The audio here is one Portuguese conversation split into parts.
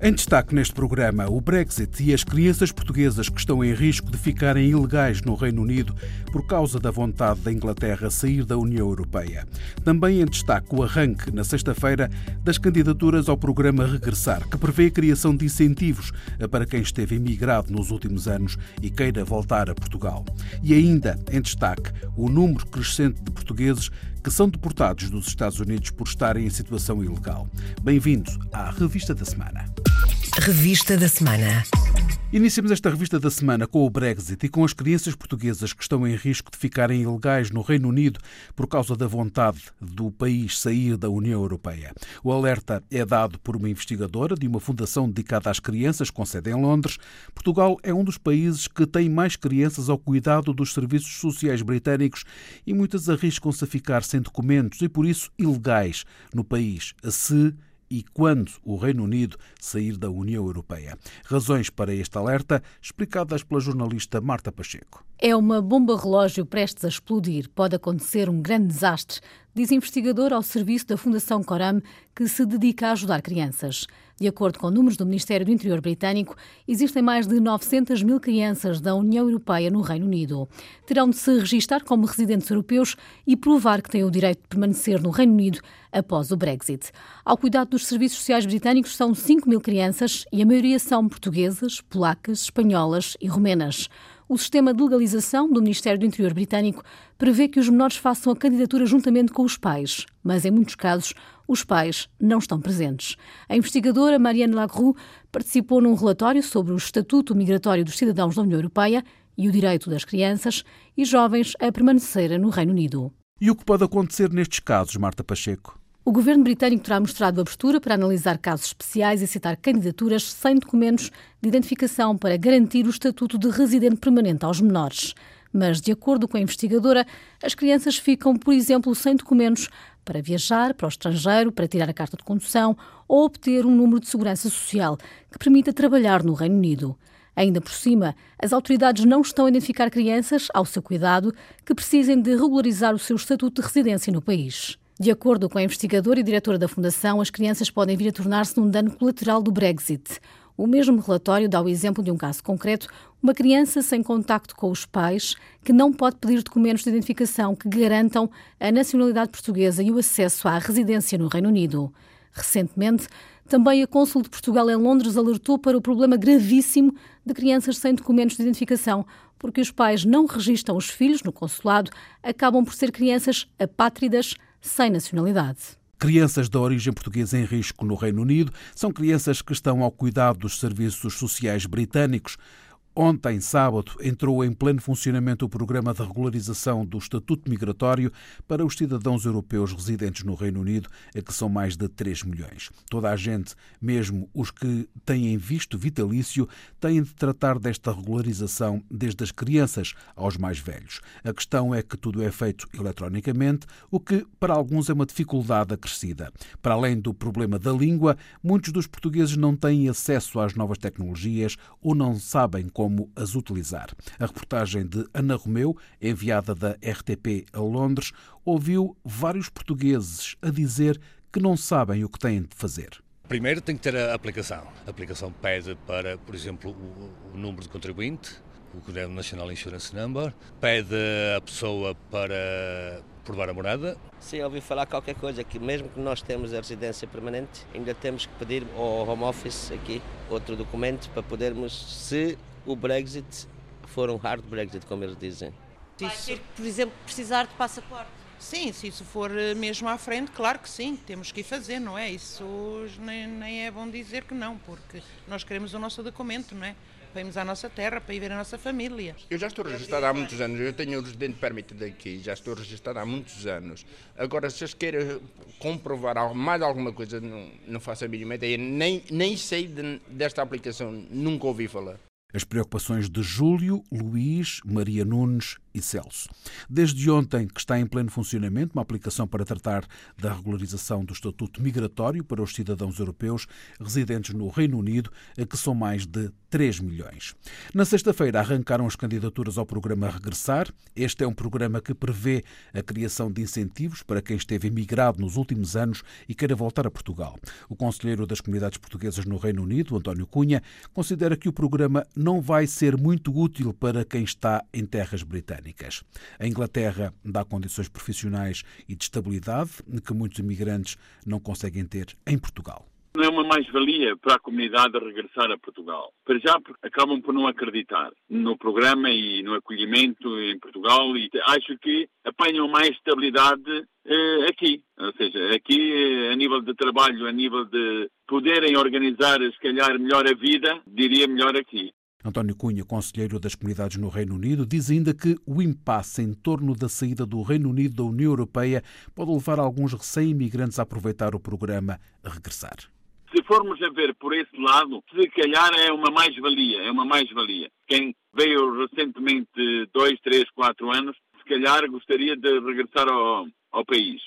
Em destaque neste programa, o Brexit e as crianças portuguesas que estão em risco de ficarem ilegais no Reino Unido por causa da vontade da Inglaterra sair da União Europeia. Também em destaque o arranque, na sexta-feira, das candidaturas ao programa Regressar, que prevê a criação de incentivos para quem esteve imigrado nos últimos anos e queira voltar a Portugal. E ainda em destaque o número crescente de portugueses que são deportados dos Estados Unidos por estarem em situação ilegal. Bem-vindos à Revista da Semana. Revista da Semana. Iniciamos esta revista da semana com o Brexit e com as crianças portuguesas que estão em risco de ficarem ilegais no Reino Unido por causa da vontade do país sair da União Europeia. O alerta é dado por uma investigadora de uma fundação dedicada às crianças com sede em Londres. Portugal é um dos países que tem mais crianças ao cuidado dos serviços sociais britânicos e muitas arriscam-se a ficar sem documentos e por isso ilegais no país, se e quando o Reino Unido sair da União Europeia. Razões para este alerta explicadas pela jornalista Marta Pacheco. É uma bomba relógio prestes a explodir. Pode acontecer um grande desastre, diz investigador ao serviço da Fundação Coram, que se dedica a ajudar crianças. De acordo com números do Ministério do Interior britânico, existem mais de 900 mil crianças da União Europeia no Reino Unido. Terão de se registar como residentes europeus e provar que têm o direito de permanecer no Reino Unido após o Brexit. Ao cuidado dos serviços sociais britânicos são 5 mil crianças e a maioria são portuguesas, polacas, espanholas e romenas. O sistema de legalização do Ministério do Interior britânico prevê que os menores façam a candidatura juntamente com os pais, mas em muitos casos os pais não estão presentes. A investigadora Marianne Lagru participou num relatório sobre o Estatuto Migratório dos Cidadãos da União Europeia e o direito das crianças e jovens a permanecerem no Reino Unido. E o que pode acontecer nestes casos, Marta Pacheco? O governo britânico terá mostrado abertura para analisar casos especiais e aceitar candidaturas sem documentos de identificação para garantir o estatuto de residente permanente aos menores. Mas, de acordo com a investigadora, as crianças ficam, por exemplo, sem documentos para viajar para o estrangeiro, para tirar a carta de condução ou obter um número de segurança social que permita trabalhar no Reino Unido. Ainda por cima, as autoridades não estão a identificar crianças, ao seu cuidado, que precisem de regularizar o seu estatuto de residência no país. De acordo com a investigadora e diretora da Fundação, as crianças podem vir a tornar-se num dano colateral do Brexit. O mesmo relatório dá o exemplo de um caso concreto, uma criança sem contacto com os pais, que não pode pedir documentos de identificação que garantam a nacionalidade portuguesa e o acesso à residência no Reino Unido. Recentemente, também a Cônsul de Portugal em Londres alertou para o problema gravíssimo de crianças sem documentos de identificação, porque os pais não registram os filhos no consulado, acabam por ser crianças apátridas sem nacionalidade. Crianças da origem portuguesa em risco no Reino Unido são crianças que estão ao cuidado dos serviços sociais britânicos. Ontem, sábado, entrou em pleno funcionamento o programa de regularização do Estatuto Migratório para os cidadãos europeus residentes no Reino Unido, a que são mais de 3 milhões. Toda a gente, mesmo os que têm visto vitalício, têm de tratar desta regularização desde as crianças aos mais velhos. A questão é que tudo é feito eletronicamente, o que para alguns é uma dificuldade acrescida. Para além do problema da língua, muitos dos portugueses não têm acesso às novas tecnologias ou não sabem como como as utilizar. A reportagem de Ana Romeu, enviada da RTP a Londres, ouviu vários portugueses a dizer que não sabem o que têm de fazer. Primeiro tem que ter a aplicação. A aplicação pede para, por exemplo, o, o número de contribuinte, o National Insurance Number, pede a pessoa para provar a morada. Sim, ouvi falar qualquer coisa, que mesmo que nós temos a residência permanente, ainda temos que pedir ao Home Office aqui outro documento para podermos, se o Brexit for um hard Brexit, como eles dizem. Vai ter, por exemplo, precisar de passaporte. Sim, se isso for eh, mesmo à frente, claro que sim, temos que ir fazer, não é? Isso nem, nem é bom dizer que não, porque nós queremos o nosso documento, não é? para irmos à nossa terra, para ir ver a nossa família. Eu já estou registrado há muitos anos, eu tenho o residente permit daqui, já estou registrado há muitos anos. Agora, se eles querem comprovar mais alguma coisa, não, não faço a mínima ideia, nem, nem sei de, desta aplicação, nunca ouvi falar. As preocupações de Júlio, Luís, Maria Nunes e Celso. Desde ontem que está em pleno funcionamento uma aplicação para tratar da regularização do estatuto migratório para os cidadãos europeus residentes no Reino Unido, que são mais de 3 milhões. Na sexta-feira arrancaram as candidaturas ao programa Regressar. Este é um programa que prevê a criação de incentivos para quem esteve emigrado nos últimos anos e queira voltar a Portugal. O conselheiro das comunidades portuguesas no Reino Unido, António Cunha, considera que o programa não vai ser muito útil para quem está em terras britânicas. A Inglaterra dá condições profissionais e de estabilidade que muitos imigrantes não conseguem ter em Portugal não é uma mais-valia para a comunidade regressar a Portugal. Para já acabam por não acreditar no programa e no acolhimento em Portugal e acho que apanham mais estabilidade eh, aqui. Ou seja, aqui eh, a nível de trabalho, a nível de poderem organizar se calhar melhor a vida, diria melhor aqui. António Cunha, conselheiro das comunidades no Reino Unido, diz ainda que o impasse em torno da saída do Reino Unido da União Europeia pode levar alguns recém-imigrantes a aproveitar o programa a regressar. Se formos a ver por esse lado, se calhar é uma mais-valia, é uma mais-valia. Quem veio recentemente dois, três, quatro anos, se calhar gostaria de regressar ao, ao país.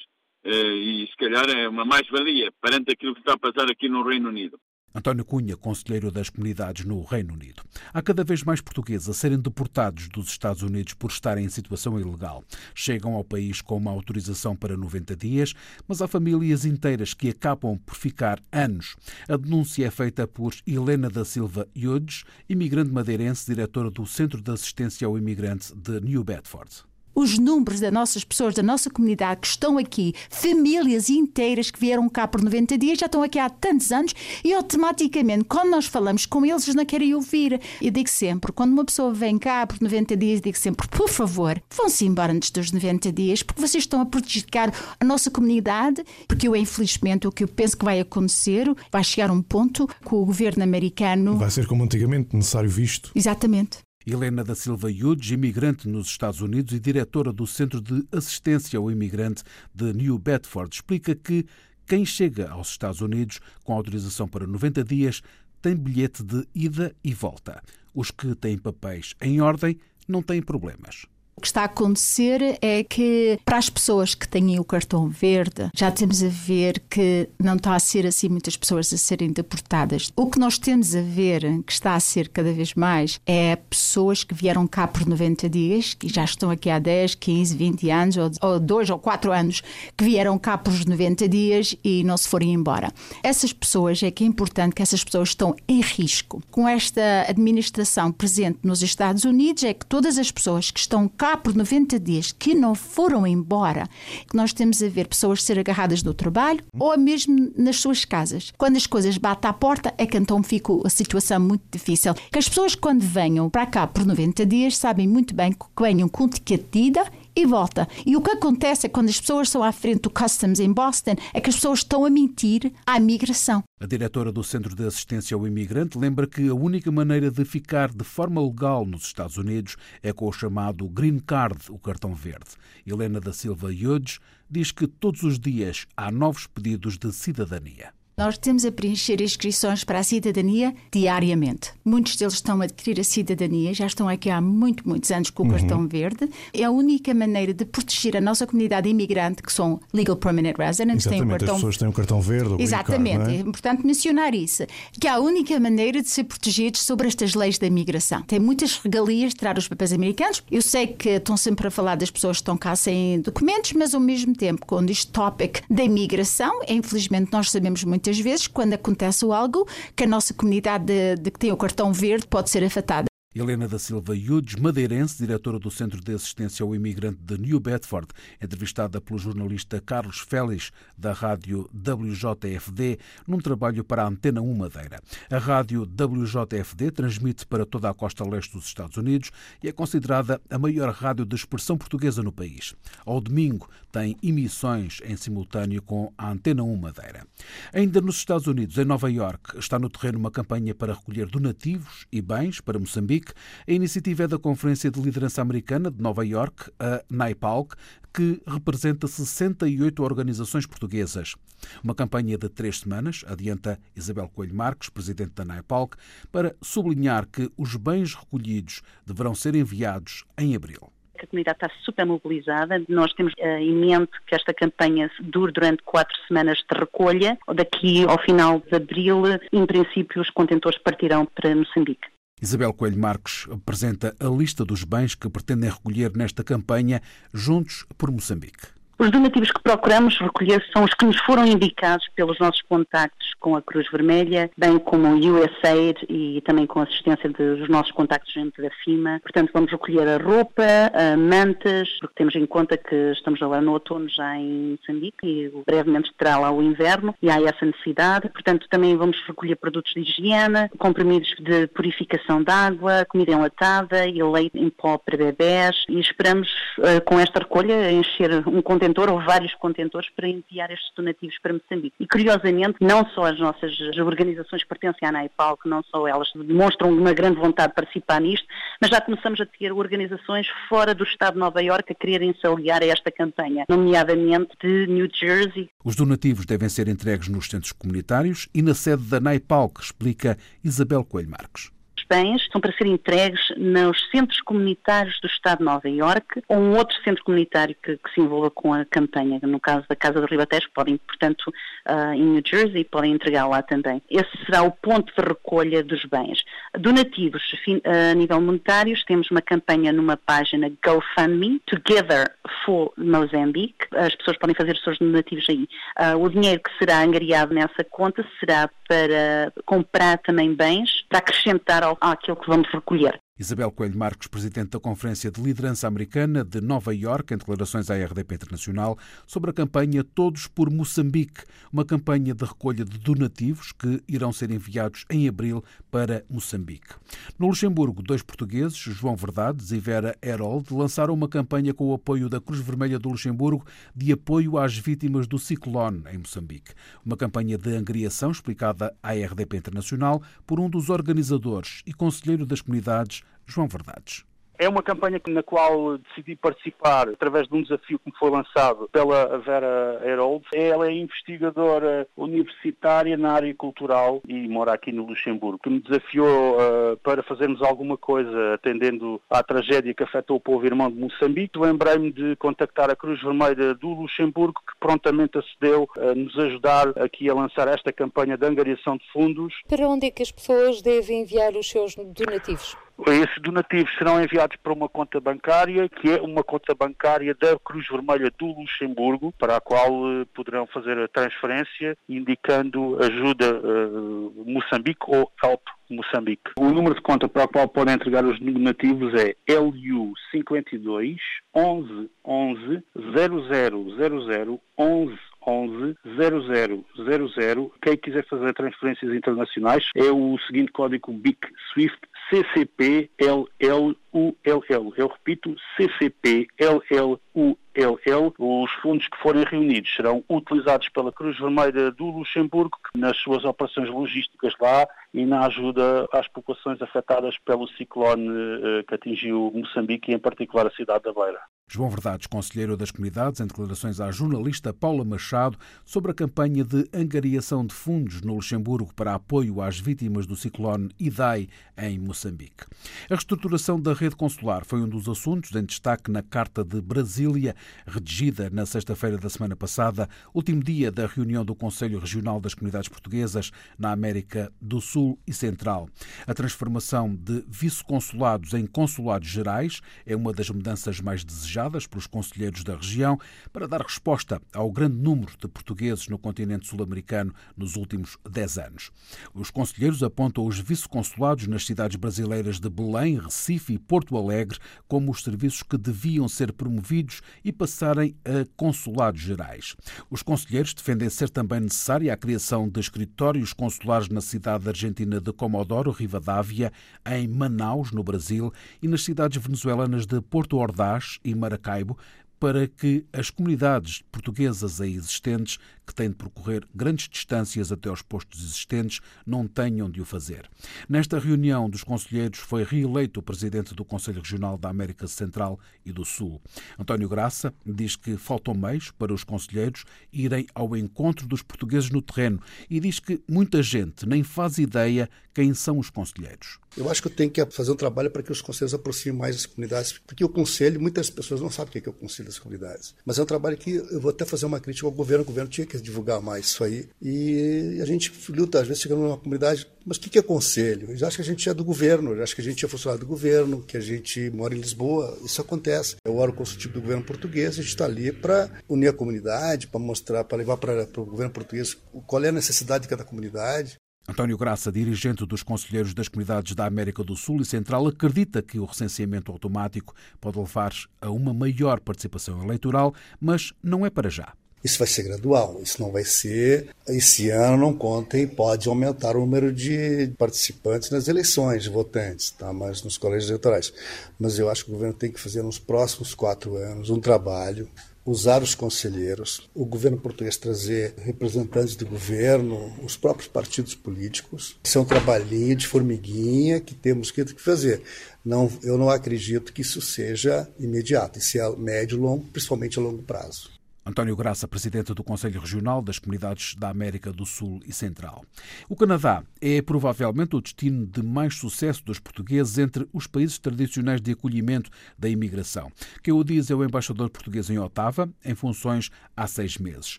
Eh, e se calhar é uma mais-valia perante aquilo que está a passar aqui no Reino Unido. António Cunha, conselheiro das comunidades no Reino Unido. Há cada vez mais portugueses a serem deportados dos Estados Unidos por estarem em situação ilegal. Chegam ao país com uma autorização para 90 dias, mas há famílias inteiras que acabam por ficar anos. A denúncia é feita por Helena da Silva Yudes, imigrante madeirense, diretora do Centro de Assistência ao Imigrante de New Bedford os números das nossas pessoas, da nossa comunidade que estão aqui, famílias inteiras que vieram cá por 90 dias, já estão aqui há tantos anos e automaticamente, quando nós falamos com eles, eles não querem ouvir. Eu digo sempre, quando uma pessoa vem cá por 90 dias, digo sempre, por favor, vão-se embora antes dos 90 dias, porque vocês estão a prejudicar a nossa comunidade, porque eu, infelizmente, o que eu penso que vai acontecer, vai chegar um ponto que o governo americano... Vai ser como antigamente, necessário visto. Exatamente. Helena da Silva Yudes, imigrante nos Estados Unidos e diretora do Centro de Assistência ao Imigrante de New Bedford, explica que quem chega aos Estados Unidos com autorização para 90 dias tem bilhete de ida e volta. Os que têm papéis em ordem não têm problemas. O que está a acontecer é que, para as pessoas que têm o cartão verde, já temos a ver que não está a ser assim muitas pessoas a serem deportadas. O que nós temos a ver, que está a ser cada vez mais, é pessoas que vieram cá por 90 dias, que já estão aqui há 10, 15, 20 anos, ou, ou 2 ou 4 anos, que vieram cá por 90 dias e não se forem embora. Essas pessoas, é que é importante que essas pessoas estão em risco. Com esta administração presente nos Estados Unidos, é que todas as pessoas que estão cá cá por 90 dias que não foram embora, nós temos a ver pessoas ser agarradas no trabalho ou mesmo nas suas casas. Quando as coisas batem à porta, é que então fica a situação muito difícil. Que as pessoas, quando venham para cá por 90 dias, sabem muito bem que venham com etiquetida e volta. E o que acontece é quando as pessoas estão à frente do Customs em Boston, é que as pessoas estão a mentir à migração. A diretora do Centro de Assistência ao Imigrante lembra que a única maneira de ficar de forma legal nos Estados Unidos é com o chamado Green Card, o cartão verde. Helena da Silva Yudes diz que todos os dias há novos pedidos de cidadania. Nós temos a preencher inscrições para a cidadania diariamente. Muitos deles estão a adquirir a cidadania, já estão aqui há muito, muitos anos com o uhum. cartão verde. É a única maneira de proteger a nossa comunidade imigrante, que são legal permanent residents, têm o cartão... as pessoas têm o cartão verde. O Exatamente, card, é? é? importante mencionar isso. Que é a única maneira de ser protegidos sobre estas leis da imigração. Tem muitas regalias de tirar os papéis americanos. Eu sei que estão sempre a falar das pessoas que estão cá sem documentos, mas ao mesmo tempo, quando este tópico da imigração, infelizmente nós sabemos muitas muitas vezes, quando acontece algo, que a nossa comunidade de, de que tem o cartão verde pode ser afetada. Helena da Silva Yudes, madeirense, diretora do Centro de Assistência ao Imigrante de New Bedford, entrevistada pelo jornalista Carlos Félix, da rádio WJFD, num trabalho para a Antena 1 Madeira. A rádio WJFD transmite para toda a costa leste dos Estados Unidos e é considerada a maior rádio de expressão portuguesa no país. Ao domingo, tem emissões em simultâneo com a Antena 1 Madeira. Ainda nos Estados Unidos, em Nova York, está no terreno uma campanha para recolher donativos e bens para Moçambique. A iniciativa é da Conferência de Liderança Americana de Nova York, a NAIPALC, que representa 68 organizações portuguesas. Uma campanha de três semanas, adianta Isabel Coelho Marques, presidente da NAIPALC, para sublinhar que os bens recolhidos deverão ser enviados em abril a comunidade está super mobilizada. Nós temos uh, em mente que esta campanha dure durante quatro semanas de recolha. Daqui ao final de abril, em princípio, os contentores partirão para Moçambique. Isabel Coelho Marques apresenta a lista dos bens que pretendem recolher nesta campanha Juntos por Moçambique. Os donativos que procuramos recolher são os que nos foram indicados pelos nossos contactos com a Cruz Vermelha, bem como o USAID e também com a assistência dos nossos contactos dentro da FIMA. Portanto, vamos recolher a roupa, a mantas, porque temos em conta que estamos agora no outono já em Moçambique e brevemente terá lá o inverno e há essa necessidade. Portanto, também vamos recolher produtos de higiene, comprimidos de purificação de água, comida enlatada e leite em pó para bebés e esperamos eh, com esta recolha encher um contentor contentor ou vários contentores para enviar estes donativos para Moçambique. E curiosamente, não só as nossas organizações pertencem à NAIPAL, que não só elas demonstram uma grande vontade de participar nisto, mas já começamos a ter organizações fora do estado de Nova Iorque a quererem se aliar a esta campanha, nomeadamente de New Jersey. Os donativos devem ser entregues nos centros comunitários e na sede da NAIPAL, que explica Isabel Coelho Marques bens são para serem entregues nos centros comunitários do Estado de Nova Iorque ou um outro centro comunitário que, que, se envolva com a campanha, no caso da Casa do Ribatejo, podem, portanto, uh, em New Jersey, podem entregar lá também. Esse será o ponto de recolha dos bens. Donativos a nível monetário, temos uma campanha numa página GoFundMe, Together for Mozambique. As pessoas podem fazer os seus donativos aí. Uh, o dinheiro que será angariado nessa conta será para comprar também bens, para acrescentar ao àquilo que vamos recolher. Isabel Coelho Marcos, presidente da Conferência de Liderança Americana de Nova Iorque, em declarações à RDP Internacional, sobre a campanha Todos por Moçambique, uma campanha de recolha de donativos que irão ser enviados em abril para Moçambique. No Luxemburgo, dois portugueses, João Verdades e Vera Herold, lançaram uma campanha com o apoio da Cruz Vermelha do Luxemburgo de apoio às vítimas do ciclone em Moçambique. Uma campanha de angriação explicada à RDP Internacional por um dos organizadores e conselheiro das comunidades João Verdades. É uma campanha na qual decidi participar através de um desafio que me foi lançado pela Vera Herold. Ela é investigadora universitária na área cultural e mora aqui no Luxemburgo, que me desafiou uh, para fazermos alguma coisa atendendo à tragédia que afetou o povo irmão de Moçambique. Lembrei-me de contactar a Cruz Vermelha do Luxemburgo, que prontamente acedeu a nos ajudar aqui a lançar esta campanha de angariação de fundos. Para onde é que as pessoas devem enviar os seus donativos? Esses donativos serão enviados para uma conta bancária, que é uma conta bancária da Cruz Vermelha do Luxemburgo, para a qual uh, poderão fazer a transferência, indicando ajuda uh, Moçambique ou Help Moçambique. O número de conta para o qual podem entregar os donativos é LU 52 11 11 0000 11 11 0000. Quem quiser fazer transferências internacionais é o seguinte código BIC SWIFT CCP LLULL. Eu repito, CCP LLULL. Os fundos que forem reunidos serão utilizados pela Cruz Vermelha do Luxemburgo nas suas operações logísticas lá e na ajuda às populações afetadas pelo ciclone eh, que atingiu Moçambique e em particular a cidade da Beira. João Verdades, conselheiro das comunidades, em declarações à jornalista Paula Machado sobre a campanha de angariação de fundos no Luxemburgo para apoio às vítimas do ciclone Idai em Moçambique. A reestruturação da rede consular foi um dos assuntos em destaque na Carta de Brasília, redigida na sexta-feira da semana passada, último dia da reunião do Conselho Regional das Comunidades Portuguesas na América do Sul e Central. A transformação de vice-consulados em consulados gerais é uma das mudanças mais desejadas desejadas pelos conselheiros da região para dar resposta ao grande número de portugueses no continente sul-americano nos últimos 10 anos. Os conselheiros apontam os vice-consulados nas cidades brasileiras de Belém, Recife e Porto Alegre como os serviços que deviam ser promovidos e passarem a consulados gerais. Os conselheiros defendem ser também necessária a criação de escritórios consulares na cidade argentina de Comodoro Rivadavia, em Manaus, no Brasil, e nas cidades venezuelanas de Porto Ordaz e Maracaibo, para que as comunidades portuguesas aí existentes, que têm de percorrer grandes distâncias até aos postos existentes, não tenham de o fazer. Nesta reunião dos conselheiros foi reeleito o presidente do Conselho Regional da América Central e do Sul. António Graça diz que faltam meios para os conselheiros irem ao encontro dos portugueses no terreno e diz que muita gente nem faz ideia quem são os conselheiros. Eu acho que eu tenho que fazer um trabalho para que os conselheiros aproximem mais as comunidades, porque o conselho, muitas pessoas não sabem o que é o conselho das comunidades. Mas é um trabalho que eu vou até fazer uma crítica ao governo, o governo tinha que divulgar mais isso aí. E a gente luta, às vezes, chegando numa comunidade, mas o que é conselho? Eu acho que a gente é do governo, acho que a gente é funcionário do governo, que a gente mora em Lisboa, isso acontece. É o órgão consultivo do governo português, a gente está ali para unir a comunidade, para mostrar, para levar para o governo português qual é a necessidade de cada comunidade. António Graça, dirigente dos Conselheiros das Comunidades da América do Sul e Central, acredita que o recenseamento automático pode levar a uma maior participação eleitoral, mas não é para já. Isso vai ser gradual, isso não vai ser. Esse ano não contem, pode aumentar o número de participantes nas eleições, de votantes, tá? mas nos colégios eleitorais. Mas eu acho que o governo tem que fazer nos próximos quatro anos um trabalho usar os conselheiros, o governo português trazer representantes do governo, os próprios partidos políticos. Isso é um trabalhinho de formiguinha que temos que fazer. Não, eu não acredito que isso seja imediato, isso é médio e longo, principalmente a longo prazo. António Graça, presidente do Conselho Regional das Comunidades da América do Sul e Central. O Canadá é provavelmente o destino de mais sucesso dos portugueses entre os países tradicionais de acolhimento da imigração. Quem o diz é o embaixador português em Otava, em funções há seis meses.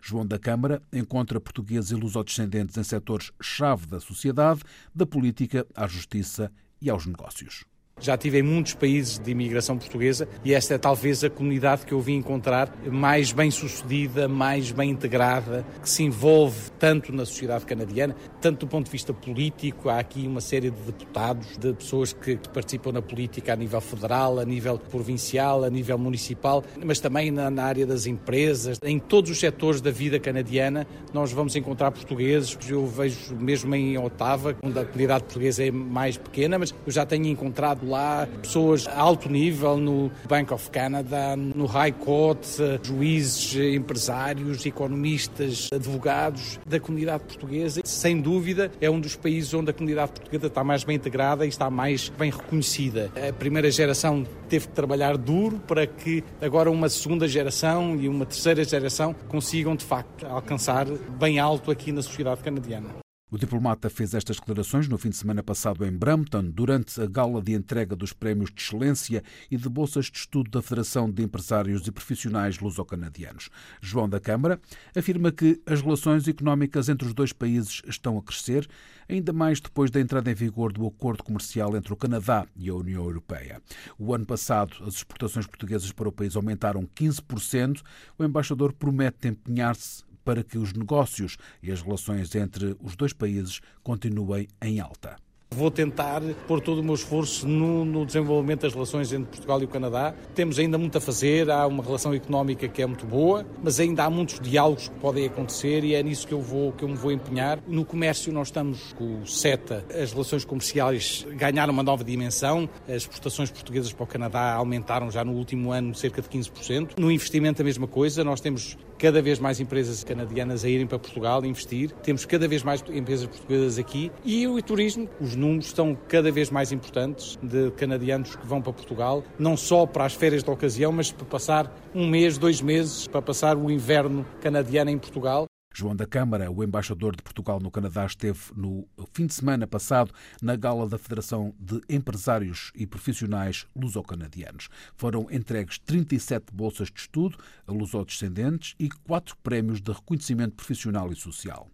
João da Câmara encontra portugueses e lusodescendentes em setores-chave da sociedade, da política à justiça e aos negócios. Já tive em muitos países de imigração portuguesa e esta é talvez a comunidade que eu vim encontrar mais bem sucedida, mais bem integrada, que se envolve tanto na sociedade canadiana, tanto do ponto de vista político. Há aqui uma série de deputados, de pessoas que participam na política a nível federal, a nível provincial, a nível municipal, mas também na, na área das empresas. Em todos os setores da vida canadiana, nós vamos encontrar portugueses. Eu vejo mesmo em Otava, onde a comunidade portuguesa é mais pequena, mas eu já tenho encontrado lá pessoas a alto nível no Bank of Canada, no High Court, juízes, empresários, economistas, advogados da comunidade portuguesa. Sem dúvida, é um dos países onde a comunidade portuguesa está mais bem integrada e está mais bem reconhecida. A primeira geração teve que trabalhar duro para que agora uma segunda geração e uma terceira geração consigam de facto alcançar bem alto aqui na sociedade canadiana. O diplomata fez estas declarações no fim de semana passado em Brampton, durante a gala de entrega dos prémios de excelência e de bolsas de estudo da Federação de Empresários e Profissionais Luso-Canadianos. João da Câmara afirma que as relações económicas entre os dois países estão a crescer, ainda mais depois da entrada em vigor do acordo comercial entre o Canadá e a União Europeia. O ano passado, as exportações portuguesas para o país aumentaram 15%. O embaixador promete empenhar-se para que os negócios e as relações entre os dois países continuem em alta. Vou tentar pôr todo o meu esforço no, no, desenvolvimento das relações entre Portugal e o Canadá. Temos ainda muito a fazer, há uma relação económica que é muito boa, mas ainda há muitos diálogos que podem acontecer e é nisso que eu, vou, que eu me vou empenhar. No comércio nós estamos com o CETA, as relações comerciais ganharam uma nova dimensão, as exportações portuguesas para o Canadá aumentaram já no último ano cerca de 15%. No investimento a mesma coisa, nós temos cada vez mais empresas canadianas a irem para Portugal investir, temos cada vez mais empresas portuguesas aqui e o turismo, os números estão cada vez mais importantes de canadianos que vão para Portugal, não só para as férias de ocasião, mas para passar um mês, dois meses, para passar o inverno canadiano em Portugal. João da Câmara, o embaixador de Portugal no Canadá, esteve no fim de semana passado na gala da Federação de Empresários e Profissionais Luso-Canadianos. Foram entregues 37 bolsas de estudo a lusodescendentes e quatro prémios de reconhecimento profissional e social.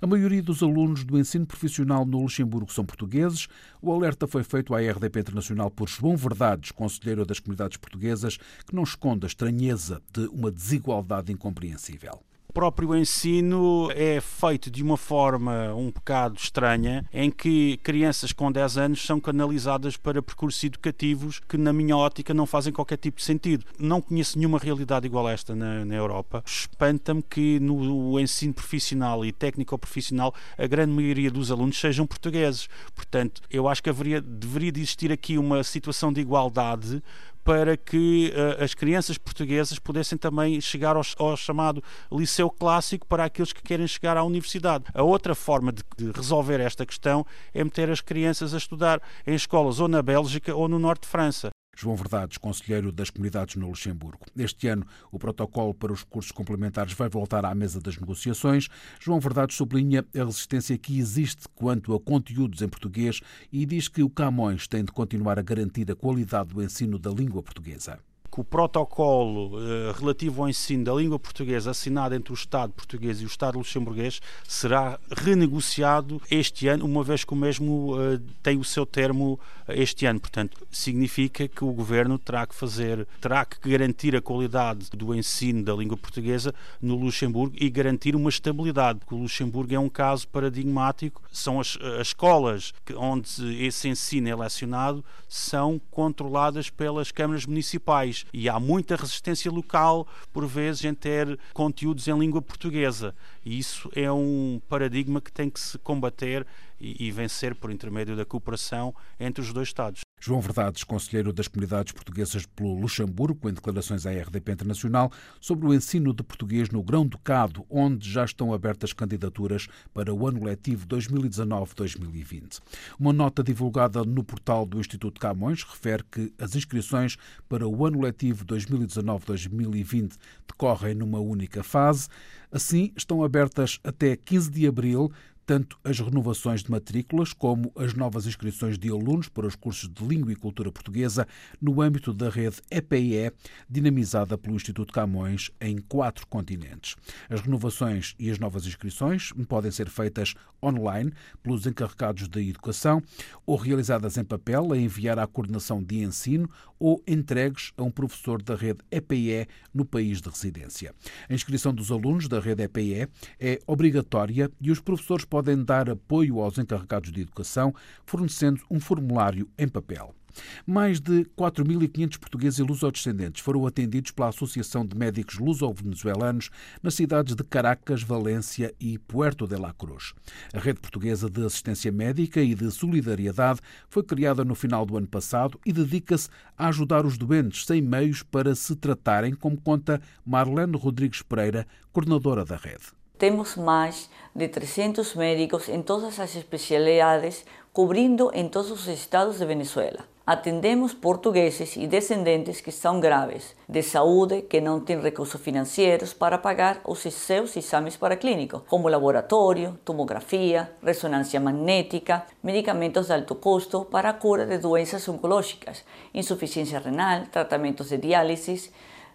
A maioria dos alunos do ensino profissional no Luxemburgo são portugueses. O alerta foi feito à RDP Internacional por João Verdades, conselheiro das comunidades portuguesas, que não esconde a estranheza de uma desigualdade incompreensível próprio ensino é feito de uma forma um bocado estranha, em que crianças com 10 anos são canalizadas para percursos educativos que, na minha ótica, não fazem qualquer tipo de sentido. Não conheço nenhuma realidade igual a esta na, na Europa. Espanta-me que no ensino profissional e técnico-profissional a grande maioria dos alunos sejam portugueses. Portanto, eu acho que haveria, deveria de existir aqui uma situação de igualdade para que uh, as crianças portuguesas pudessem também chegar ao, ao, chamado liceu clássico para aqueles que querem chegar à universidade. A outra forma de, de resolver esta questão é meter as crianças a estudar em escolas ou na Bélgica ou no norte de França. João Verdades, conselheiro das comunidades no Luxemburgo. Este ano, o protocolo para os cursos complementares vai voltar à mesa das negociações. João Verdades sublinha a resistência que existe quanto a conteúdos em português e diz que o Camões tem de continuar a garantir a qualidade do ensino da língua portuguesa o protocolo uh, relativo ao ensino da língua portuguesa assinado entre o Estado português e o Estado luxemburguês será renegociado este ano, uma vez que o mesmo uh, tem o seu termo este ano. Portanto, significa que o governo terá que fazer, terá que garantir a qualidade do ensino da língua portuguesa no Luxemburgo e garantir uma estabilidade. O Luxemburgo é um caso paradigmático. São as, as escolas onde esse ensino é lecionado são controladas pelas câmaras municipais e há muita resistência local, por vezes, em ter conteúdos em língua portuguesa. E isso é um paradigma que tem que se combater e, e vencer por intermédio da cooperação entre os dois Estados. João Verdades, conselheiro das comunidades portuguesas pelo Luxemburgo, em declarações à RDP Internacional sobre o ensino de português no Grão-Ducado, onde já estão abertas candidaturas para o ano letivo 2019-2020. Uma nota divulgada no portal do Instituto Camões refere que as inscrições para o ano letivo 2019-2020 decorrem numa única fase. Assim, estão abertas até 15 de abril tanto as renovações de matrículas como as novas inscrições de alunos para os cursos de Língua e Cultura Portuguesa no âmbito da rede EPIE, dinamizada pelo Instituto Camões em quatro continentes. As renovações e as novas inscrições podem ser feitas online pelos encarregados da educação ou realizadas em papel a enviar à coordenação de ensino ou entregues a um professor da rede EPIE no país de residência. A inscrição dos alunos da rede EPIE é obrigatória e os professores podem dar apoio aos encarregados de educação, fornecendo um formulário em papel. Mais de 4.500 portugueses e lusodescendentes foram atendidos pela Associação de Médicos Luso-Venezuelanos nas cidades de Caracas, Valência e Puerto de la Cruz. A Rede Portuguesa de Assistência Médica e de Solidariedade foi criada no final do ano passado e dedica-se a ajudar os doentes sem meios para se tratarem, como conta Marlene Rodrigues Pereira, coordenadora da rede. Temos mais de 300 médicos em todas as especialidades, cobrindo em todos os estados de Venezuela. Atendemos portugueses e descendentes que estão graves de saúde, que não têm recursos financeiros para pagar os seus exames para clínicos, como laboratório, tomografia, ressonância magnética, medicamentos de alto custo para cura de doenças oncológicas, insuficiência renal, tratamentos de diálise,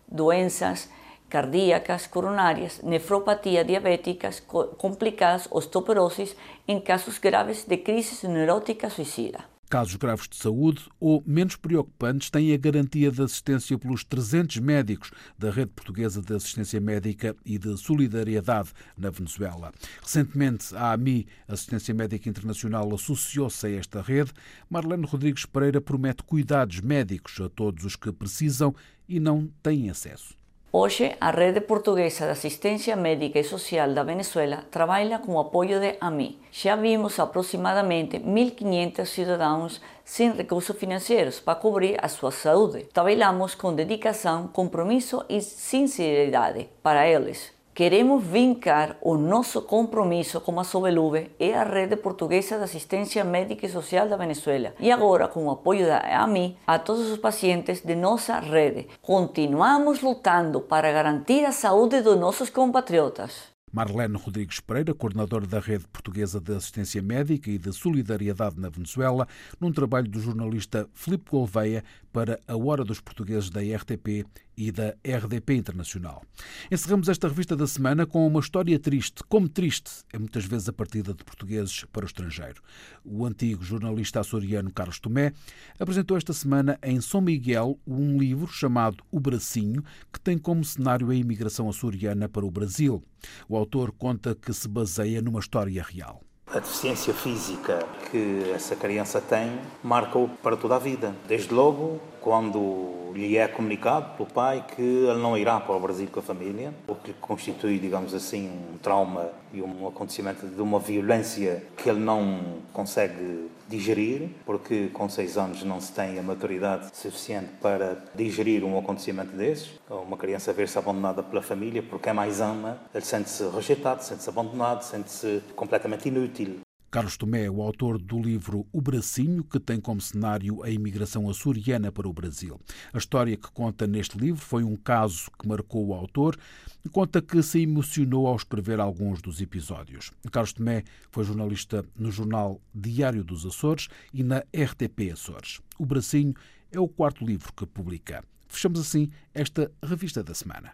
doenças cardíacas coronarias, nefropatia diabéticas complicadas, osteoporosis em casos graves de crise neurótica suicida. Casos graves de saúde ou menos preocupantes têm a garantia de assistência pelos 300 médicos da Rede Portuguesa de Assistência Médica e de Solidariedade na Venezuela. Recentemente, a AMI, Assistência Médica Internacional, associou-se a esta rede. Marlene Rodrigues Pereira promete cuidados médicos a todos os que precisam e não têm acesso. Hoje, a Rede Portuguesa de Assistência Médica e Social da Venezuela trabalha com o apoio de AMI. Já vimos aproximadamente 1.500 cidadãos sem recursos financeiros para cobrir a sua saúde. Trabalhamos com dedicação, compromisso e sinceridade para eles. Queremos vincar o nosso compromisso com a Sobeluve e a Rede Portuguesa de Assistência Médica e Social da Venezuela e agora com o apoio da AMI a todos os pacientes de nossa rede. Continuamos lutando para garantir a saúde dos nossos compatriotas. Marlene Rodrigues Pereira, coordenadora da Rede Portuguesa de Assistência Médica e de Solidariedade na Venezuela, num trabalho do jornalista Filipe Gouveia para a Hora dos Portugueses da RTP e da RDP Internacional. Encerramos esta revista da semana com uma história triste, como triste é muitas vezes a partida de portugueses para o estrangeiro. O antigo jornalista açoriano Carlos Tomé apresentou esta semana em São Miguel um livro chamado O Bracinho, que tem como cenário a imigração açoriana para o Brasil. O autor conta que se baseia numa história real. A deficiência física que essa criança tem marca-o para toda a vida. Desde logo, quando lhe é comunicado pelo pai que ele não irá para o Brasil com a família, o que constitui, digamos assim, um trauma e um acontecimento de uma violência que ele não consegue digerir, porque com seis anos não se tem a maturidade suficiente para digerir um acontecimento desses. Uma criança ver-se abandonada pela família porque é mais ama, ele sente-se rejeitado, sente-se abandonado, sente-se completamente inútil. Carlos Tomé é o autor do livro O Bracinho, que tem como cenário a imigração açoriana para o Brasil. A história que conta neste livro foi um caso que marcou o autor e conta que se emocionou ao escrever alguns dos episódios. Carlos Tomé foi jornalista no jornal Diário dos Açores e na RTP Açores. O Bracinho é o quarto livro que publica. Fechamos assim esta revista da semana.